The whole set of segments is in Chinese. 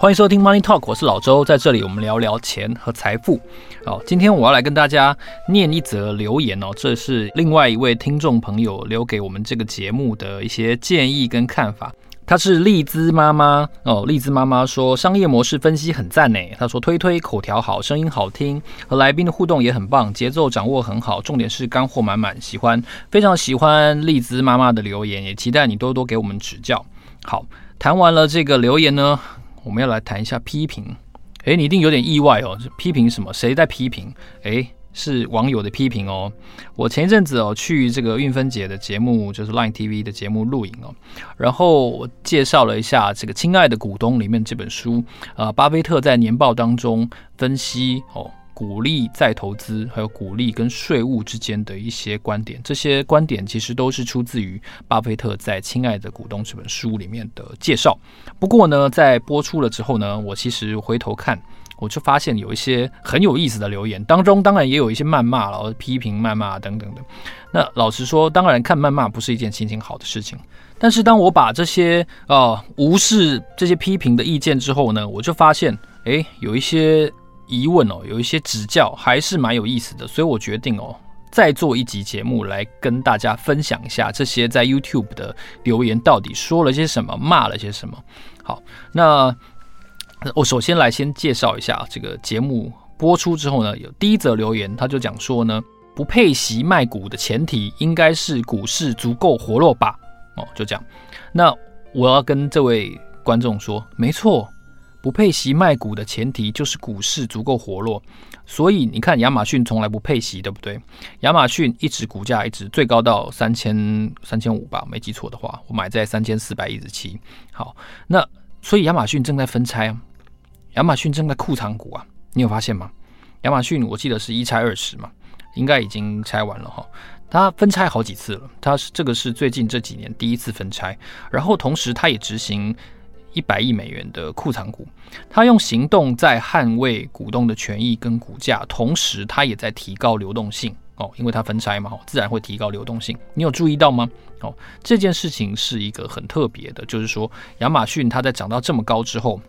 欢迎收听 Money Talk，我是老周，在这里我们聊聊钱和财富。好，今天我要来跟大家念一则留言哦，这是另外一位听众朋友留给我们这个节目的一些建议跟看法。她是丽兹妈妈哦，丽兹妈妈说商业模式分析很赞呢。她说推推口条好，声音好听，和来宾的互动也很棒，节奏掌握很好，重点是干货满满，喜欢，非常喜欢丽兹妈妈的留言，也期待你多多给我们指教。好，谈完了这个留言呢。我们要来谈一下批评，诶，你一定有点意外哦，批评什么？谁在批评？诶，是网友的批评哦。我前一阵子哦去这个韵芬姐的节目，就是 Line TV 的节目录影哦，然后我介绍了一下这个《亲爱的股东》里面这本书，啊，巴菲特在年报当中分析哦。鼓励再投资，还有鼓励跟税务之间的一些观点，这些观点其实都是出自于巴菲特在《亲爱的股东》这本书里面的介绍。不过呢，在播出了之后呢，我其实回头看，我就发现有一些很有意思的留言，当中当然也有一些谩骂了，批评、谩骂等等的。那老实说，当然看谩骂不是一件心情好的事情。但是当我把这些啊、呃、无视这些批评的意见之后呢，我就发现，诶，有一些。疑问哦，有一些指教还是蛮有意思的，所以我决定哦，再做一集节目来跟大家分享一下这些在 YouTube 的留言到底说了些什么，骂了些什么。好，那我首先来先介绍一下这个节目播出之后呢，有第一则留言，他就讲说呢，不配席卖股的前提应该是股市足够活络吧？哦，就这样。那我要跟这位观众说，没错。不配息卖股的前提就是股市足够活络，所以你看亚马逊从来不配息，对不对？亚马逊一直股价一直最高到三千三千五吧，没记错的话，我买在三千四百一十七。好，那所以亚马逊正在分拆啊，亚马逊正在库藏股啊，你有发现吗？亚马逊我记得是一拆二十嘛，应该已经拆完了哈，它分拆好几次了，它是这个是最近这几年第一次分拆，然后同时它也执行。一百亿美元的库藏股，他用行动在捍卫股东的权益跟股价，同时他也在提高流动性哦，因为它分拆嘛，自然会提高流动性。你有注意到吗？哦，这件事情是一个很特别的，就是说亚马逊它在涨到这么高之后，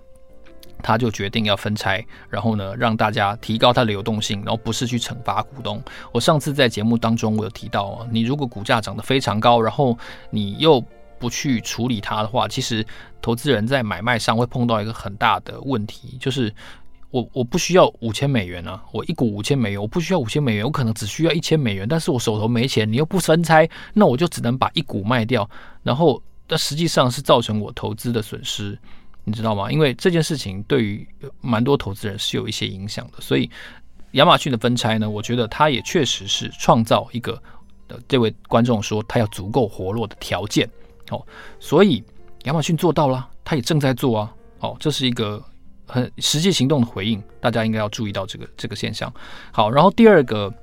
他就决定要分拆，然后呢，让大家提高它的流动性，然后不是去惩罚股东。我上次在节目当中我有提到哦，你如果股价涨得非常高，然后你又不去处理它的话，其实投资人在买卖上会碰到一个很大的问题，就是我我不需要五千美元啊，我一股五千美元，我不需要五千美元，我可能只需要一千美元，但是我手头没钱，你又不分拆，那我就只能把一股卖掉，然后但实际上是造成我投资的损失，你知道吗？因为这件事情对于蛮多投资人是有一些影响的，所以亚马逊的分拆呢，我觉得它也确实是创造一个呃这位观众说他要足够活络的条件。哦，所以亚马逊做到了，他也正在做啊。哦，这是一个很实际行动的回应，大家应该要注意到这个这个现象。好，然后第二个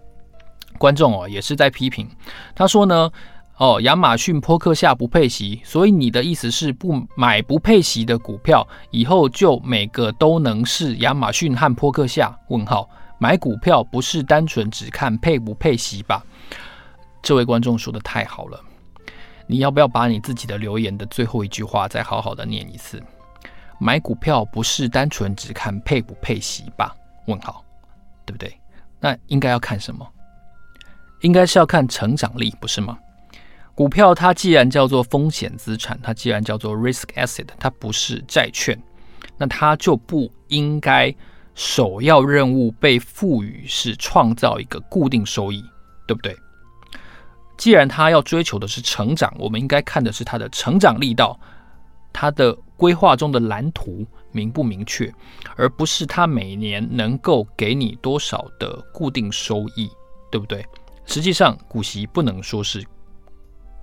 观众哦，也是在批评，他说呢，哦，亚马逊波克夏不配息，所以你的意思是不买不配息的股票，以后就每个都能是亚马逊和波克夏？问号，买股票不是单纯只看配不配息吧？这位观众说的太好了。你要不要把你自己的留言的最后一句话再好好的念一次？买股票不是单纯只看配不配息吧？问号，对不对？那应该要看什么？应该是要看成长力，不是吗？股票它既然叫做风险资产，它既然叫做 risk asset，它不是债券，那它就不应该首要任务被赋予是创造一个固定收益，对不对？既然他要追求的是成长，我们应该看的是他的成长力道，他的规划中的蓝图明不明确，而不是他每年能够给你多少的固定收益，对不对？实际上，股息不能说是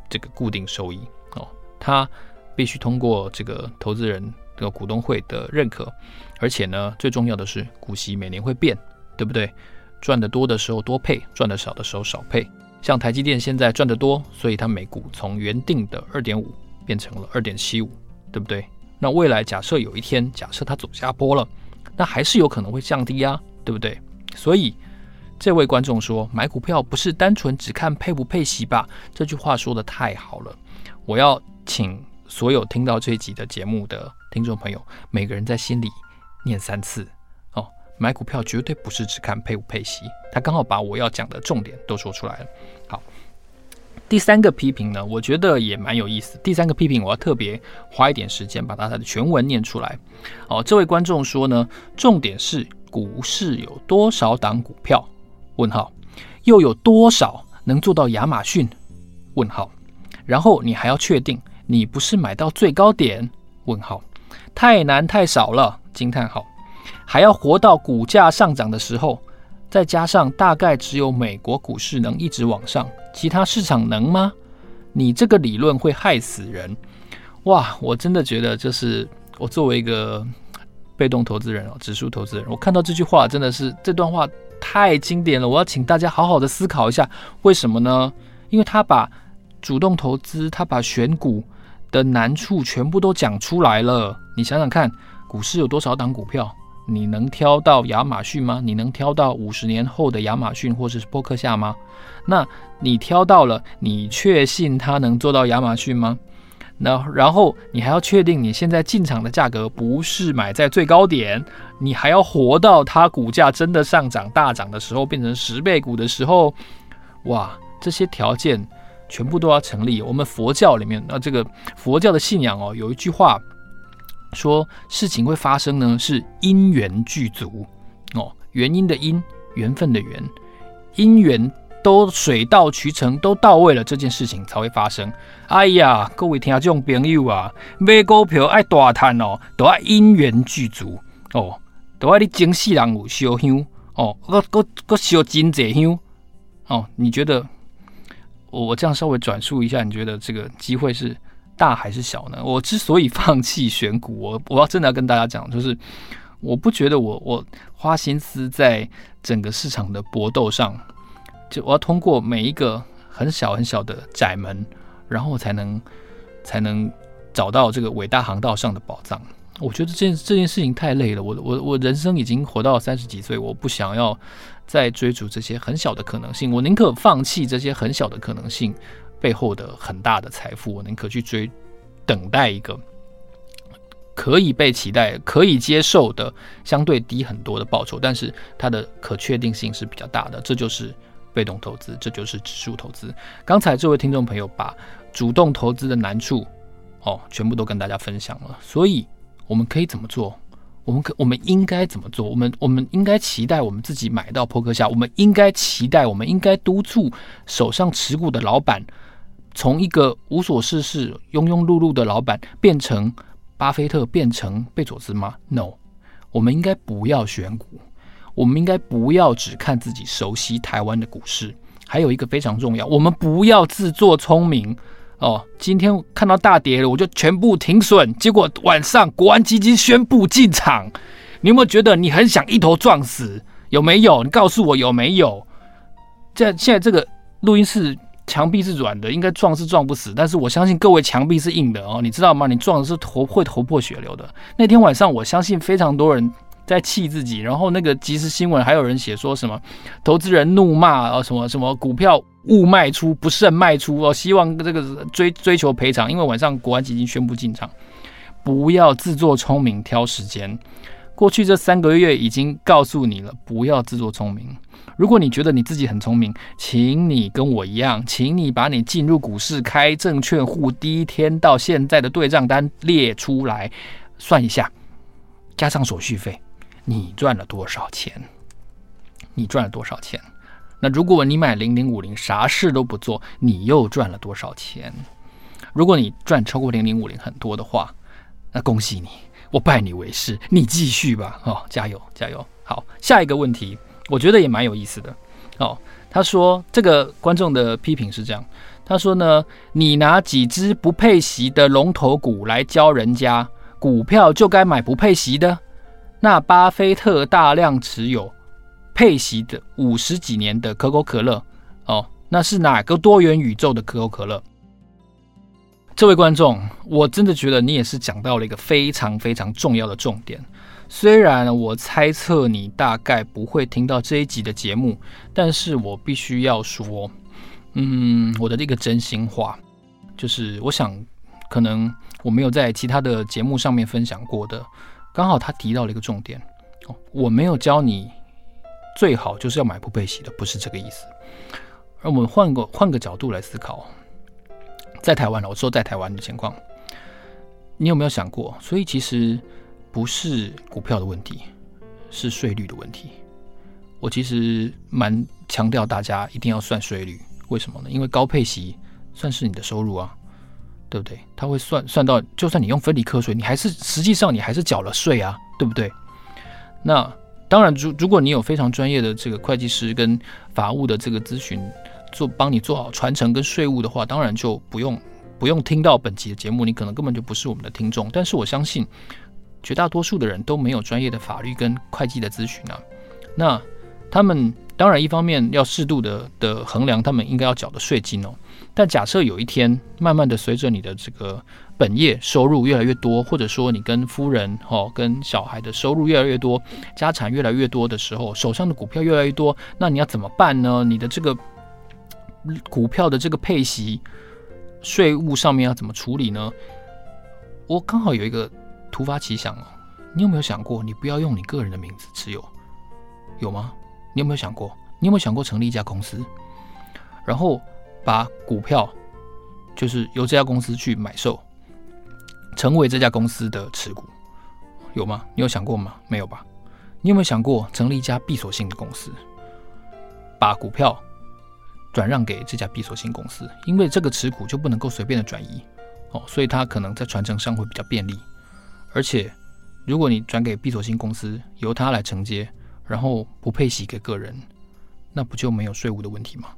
这个固定收益哦，它必须通过这个投资人的股东会的认可，而且呢，最重要的是股息每年会变，对不对？赚得多的时候多配，赚得少的时候少配。像台积电现在赚得多，所以它每股从原定的二点五变成了二点七五，对不对？那未来假设有一天，假设它走下坡了，那还是有可能会降低啊，对不对？所以这位观众说，买股票不是单纯只看配不配息吧？这句话说得太好了，我要请所有听到这一集的节目的听众朋友，每个人在心里念三次哦。买股票绝对不是只看配不配息，他刚好把我要讲的重点都说出来了。好。第三个批评呢，我觉得也蛮有意思。第三个批评，我要特别花一点时间把它的全文念出来。哦，这位观众说呢，重点是股市有多少档股票？问号，又有多少能做到亚马逊？问号，然后你还要确定你不是买到最高点？问号，太难太少了！惊叹号，还要活到股价上涨的时候。再加上大概只有美国股市能一直往上，其他市场能吗？你这个理论会害死人！哇，我真的觉得就是我作为一个被动投资人哦，指数投资人，我看到这句话真的是这段话太经典了。我要请大家好好的思考一下，为什么呢？因为他把主动投资，他把选股的难处全部都讲出来了。你想想看，股市有多少档股票？你能挑到亚马逊吗？你能挑到五十年后的亚马逊或者是波克夏吗？那你挑到了，你确信它能做到亚马逊吗？那然后你还要确定你现在进场的价格不是买在最高点，你还要活到它股价真的上涨大涨的时候，变成十倍股的时候，哇，这些条件全部都要成立。我们佛教里面，那这个佛教的信仰哦，有一句话。说事情会发生呢，是因缘具足哦，原因的因，缘分的缘，因缘都水到渠成，都到位了，这件事情才会发生。哎呀，各位听众朋友啊，买股票爱大赚哦，都爱因缘具足哦，都爱你前世人有烧香哦，搁搁搁烧真济香哦。你觉得我我这样稍微转述一下，你觉得这个机会是？大还是小呢？我之所以放弃选股，我我要真的要跟大家讲，就是我不觉得我我花心思在整个市场的搏斗上，就我要通过每一个很小很小的窄门，然后才能才能找到这个伟大航道上的宝藏。我觉得这件这件事情太累了，我我我人生已经活到三十几岁，我不想要再追逐这些很小的可能性，我宁可放弃这些很小的可能性。背后的很大的财富，我宁可去追，等待一个可以被期待、可以接受的相对低很多的报酬，但是它的可确定性是比较大的。这就是被动投资，这就是指数投资。刚才这位听众朋友把主动投资的难处哦，全部都跟大家分享了。所以我们可以怎么做？我们可我们应该怎么做？我们我们应该期待我们自己买到破克下，我们应该期待，我们应该督促手上持股的老板。从一个无所事事、庸庸碌碌的老板变成巴菲特，变成贝佐斯吗？No，我们应该不要选股，我们应该不要只看自己熟悉台湾的股市。还有一个非常重要，我们不要自作聪明哦。今天看到大跌了，我就全部停损，结果晚上国安基金宣布进场。你有没有觉得你很想一头撞死？有没有？你告诉我有没有？在现在这个录音室。墙壁是软的，应该撞是撞不死，但是我相信各位墙壁是硬的哦，你知道吗？你撞的是头会头破血流的。那天晚上，我相信非常多人在气自己，然后那个即时新闻还有人写说什么投资人怒骂啊，什么什么股票误卖出不慎卖出哦，希望这个追 追求赔偿，因为晚上国安基金宣布进场，不要自作聪明挑时间。过去这三个月已经告诉你了，不要自作聪明。如果你觉得你自己很聪明，请你跟我一样，请你把你进入股市开证券户第一天到现在的对账单列出来，算一下，加上手续费，你赚了多少钱？你赚了多少钱？那如果你买零零五零，啥事都不做，你又赚了多少钱？如果你赚超过零零五零很多的话，那恭喜你，我拜你为师，你继续吧，哦，加油加油！好，下一个问题。我觉得也蛮有意思的哦。他说，这个观众的批评是这样：他说呢，你拿几只不配席的龙头股来教人家股票就该买不配席的？那巴菲特大量持有配席的五十几年的可口可乐哦，那是哪个多元宇宙的可口可乐？这位观众，我真的觉得你也是讲到了一个非常非常重要的重点。虽然我猜测你大概不会听到这一集的节目，但是我必须要说，嗯，我的这个真心话，就是我想，可能我没有在其他的节目上面分享过的，刚好他提到了一个重点，哦，我没有教你最好就是要买不配息的，不是这个意思。而我们换个换个角度来思考，在台湾了，我说在台湾的情况，你有没有想过？所以其实。不是股票的问题，是税率的问题。我其实蛮强调大家一定要算税率，为什么呢？因为高配息算是你的收入啊，对不对？它会算算到，就算你用分离课税，你还是实际上你还是缴了税啊，对不对？那当然，如如果你有非常专业的这个会计师跟法务的这个咨询，做帮你做好传承跟税务的话，当然就不用不用听到本期的节目，你可能根本就不是我们的听众。但是我相信。绝大多数的人都没有专业的法律跟会计的咨询啊，那他们当然一方面要适度的的衡量他们应该要缴的税金哦，但假设有一天慢慢的随着你的这个本业收入越来越多，或者说你跟夫人哦跟小孩的收入越来越多，家产越来越多的时候，手上的股票越来越多，那你要怎么办呢？你的这个股票的这个配息税务上面要怎么处理呢？我刚好有一个。突发奇想哦，你有没有想过，你不要用你个人的名字持有，有吗？你有没有想过？你有没有想过成立一家公司，然后把股票就是由这家公司去买受，成为这家公司的持股，有吗？你有想过吗？没有吧？你有没有想过成立一家闭锁性的公司，把股票转让给这家闭锁性公司，因为这个持股就不能够随便的转移哦，所以它可能在传承上会比较便利。而且，如果你转给闭锁性公司，由他来承接，然后不配息给个人，那不就没有税务的问题吗？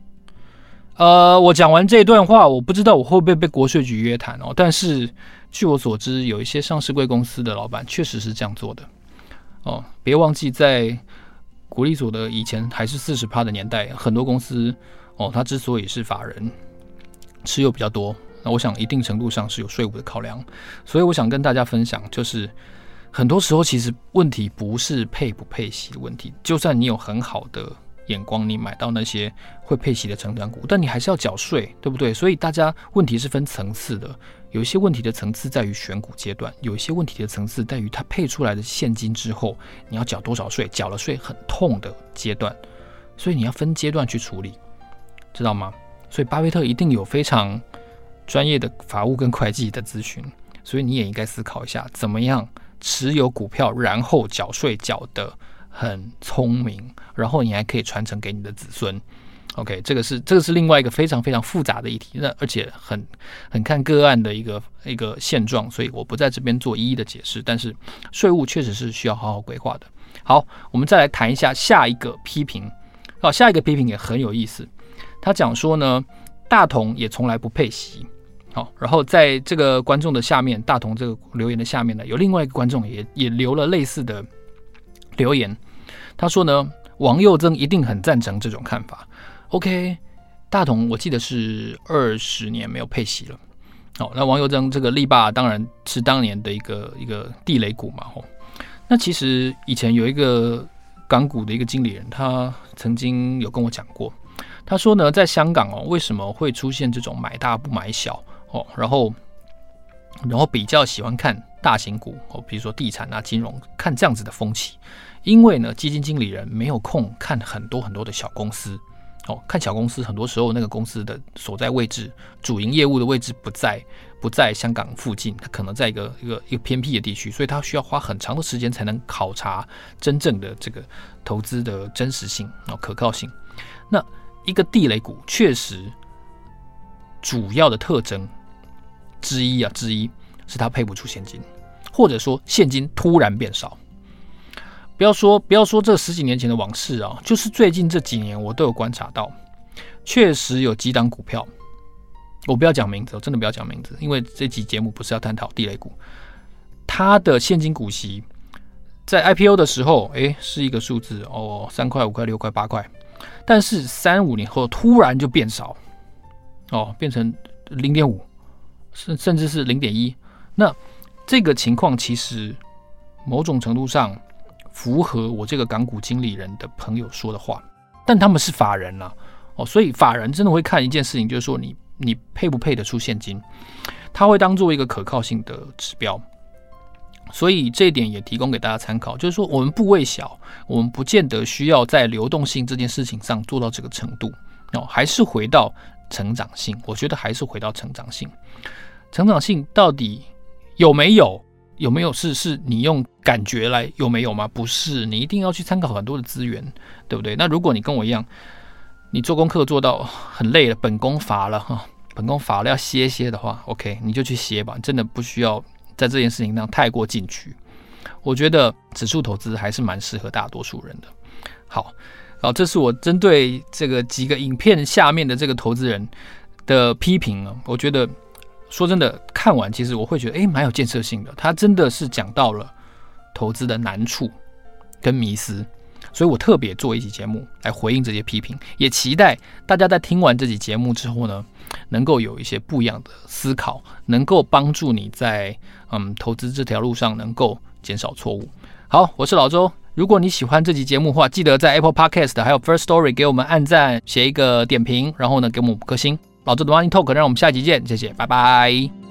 呃，我讲完这段话，我不知道我会不会被国税局约谈哦。但是据我所知，有一些上市贵公司的老板确实是这样做的哦。别忘记，在股利所的以前还是四十趴的年代，很多公司哦，它之所以是法人持有比较多。那我想一定程度上是有税务的考量，所以我想跟大家分享，就是很多时候其实问题不是配不配息的问题，就算你有很好的眼光，你买到那些会配息的成长股，但你还是要缴税，对不对？所以大家问题是分层次的，有一些问题的层次在于选股阶段，有一些问题的层次在于它配出来的现金之后你要缴多少税，缴了税很痛的阶段，所以你要分阶段去处理，知道吗？所以巴菲特一定有非常。专业的法务跟会计的咨询，所以你也应该思考一下，怎么样持有股票，然后缴税缴得很聪明，然后你还可以传承给你的子孙。OK，这个是这个是另外一个非常非常复杂的议题，那而且很很看个案的一个一个现状，所以我不在这边做一一的解释。但是税务确实是需要好好规划的。好，我们再来谈一下下一个批评。好，下一个批评也很有意思，他讲说呢，大同也从来不配息。好，然后在这个观众的下面，大同这个留言的下面呢，有另外一个观众也也留了类似的留言。他说呢，王佑增一定很赞成这种看法。OK，大同我记得是二十年没有配息了。好，那王佑增这个力霸当然是当年的一个一个地雷股嘛。吼，那其实以前有一个港股的一个经理人，他曾经有跟我讲过，他说呢，在香港哦，为什么会出现这种买大不买小？哦，然后，然后比较喜欢看大型股哦，比如说地产啊、金融，看这样子的风气。因为呢，基金经理人没有空看很多很多的小公司哦，看小公司很多时候那个公司的所在位置、主营业务的位置不在不在香港附近，它可能在一个一个一个偏僻的地区，所以他需要花很长的时间才能考察真正的这个投资的真实性哦、可靠性。那一个地雷股确实主要的特征。之一啊，之一是他配不出现金，或者说现金突然变少。不要说不要说这十几年前的往事啊，就是最近这几年我都有观察到，确实有几档股票我不要讲名字，我真的不要讲名字，因为这集节目不是要探讨地雷股。它的现金股息在 IPO 的时候，诶，是一个数字哦，三块、五块、六块、八块，但是三五年后突然就变少，哦，变成零点五，甚甚至是零点一。那这个情况其实某种程度上符合我这个港股经理人的朋友说的话，但他们是法人啦，哦，所以法人真的会看一件事情，就是说你你配不配得出现金，他会当做一个可靠性的指标。所以这一点也提供给大家参考，就是说我们部位小，我们不见得需要在流动性这件事情上做到这个程度哦，还是回到成长性。我觉得还是回到成长性，成长性到底有没有？有没有是是你用感觉来有没有吗？不是，你一定要去参考很多的资源，对不对？那如果你跟我一样，你做功课做到很累了，本宫乏了哈，本宫乏了要歇歇的话，OK，你就去歇吧，真的不需要。在这件事情上太过进取，我觉得指数投资还是蛮适合大多数人的。好，好，这是我针对这个几个影片下面的这个投资人的批评啊。我觉得说真的，看完其实我会觉得，诶，蛮有建设性的。他真的是讲到了投资的难处跟迷思，所以我特别做一期节目来回应这些批评，也期待大家在听完这期节目之后呢，能够有一些不一样的思考，能够帮助你在嗯投资这条路上能够减少错误。好，我是老周。如果你喜欢这集节目的话，记得在 Apple Podcast 还有 First Story 给我们按赞，写一个点评，然后呢给我们五颗星。老周的 Money Talk，让我们下集见，谢谢，拜拜。